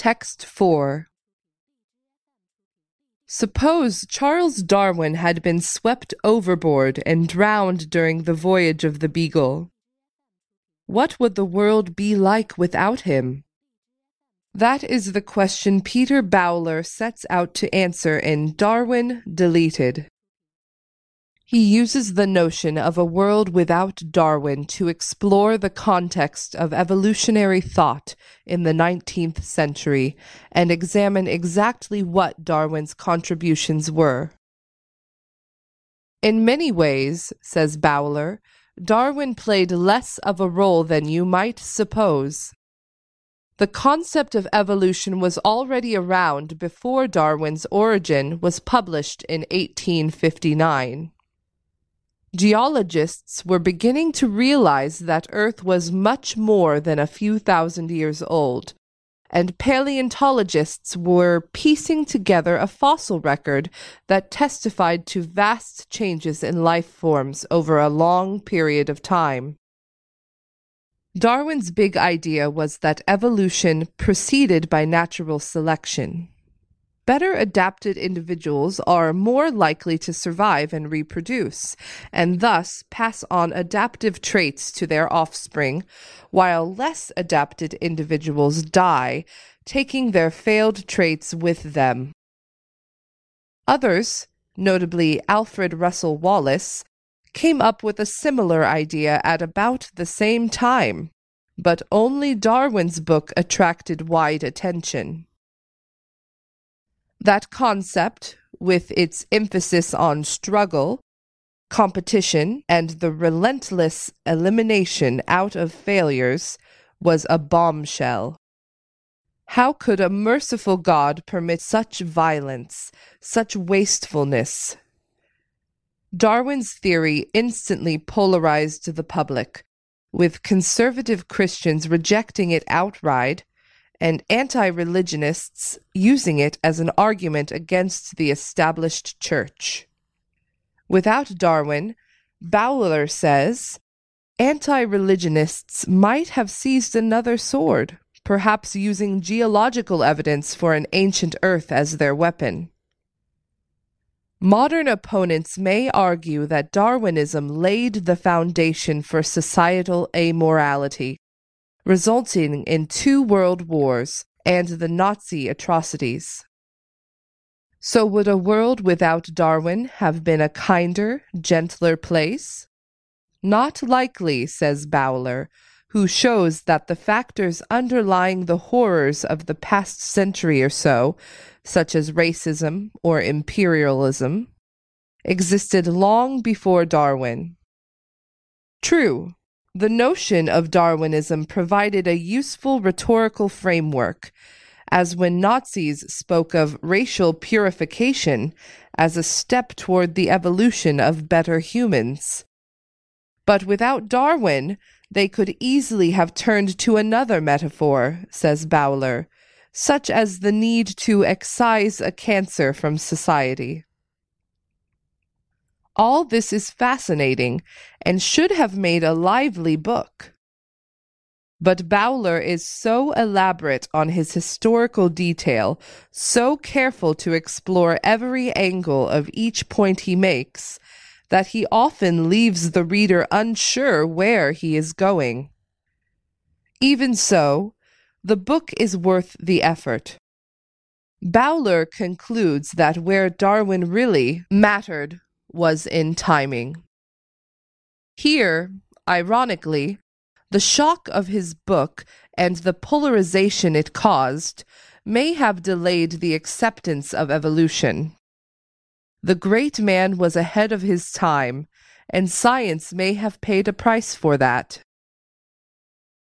Text 4 Suppose Charles Darwin had been swept overboard and drowned during the voyage of the Beagle. What would the world be like without him? That is the question Peter Bowler sets out to answer in Darwin Deleted. He uses the notion of a world without Darwin to explore the context of evolutionary thought in the 19th century and examine exactly what Darwin's contributions were. In many ways, says Bowler, Darwin played less of a role than you might suppose. The concept of evolution was already around before Darwin's Origin was published in 1859. Geologists were beginning to realize that Earth was much more than a few thousand years old, and paleontologists were piecing together a fossil record that testified to vast changes in life forms over a long period of time. Darwin's big idea was that evolution proceeded by natural selection. Better adapted individuals are more likely to survive and reproduce, and thus pass on adaptive traits to their offspring, while less adapted individuals die, taking their failed traits with them. Others, notably Alfred Russel Wallace, came up with a similar idea at about the same time, but only Darwin's book attracted wide attention. That concept, with its emphasis on struggle, competition, and the relentless elimination out of failures, was a bombshell. How could a merciful God permit such violence, such wastefulness? Darwin's theory instantly polarized the public, with conservative Christians rejecting it outright and anti religionists using it as an argument against the established church. Without Darwin, Bowler says, anti religionists might have seized another sword, perhaps using geological evidence for an ancient Earth as their weapon. Modern opponents may argue that Darwinism laid the foundation for societal amorality resulting in two world wars and the Nazi atrocities. So, would a world without Darwin have been a kinder, gentler place? Not likely, says Bowler, who shows that the factors underlying the horrors of the past century or so, such as racism or imperialism, existed long before Darwin. True, the notion of Darwinism provided a useful rhetorical framework, as when Nazis spoke of racial purification as a step toward the evolution of better humans. But without Darwin, they could easily have turned to another metaphor, says Bowler, such as the need to excise a cancer from society. All this is fascinating and should have made a lively book. But Bowler is so elaborate on his historical detail, so careful to explore every angle of each point he makes, that he often leaves the reader unsure where he is going. Even so, the book is worth the effort. Bowler concludes that where Darwin really mattered was in timing. Here, ironically, the shock of his book and the polarization it caused may have delayed the acceptance of evolution. The great man was ahead of his time, and science may have paid a price for that.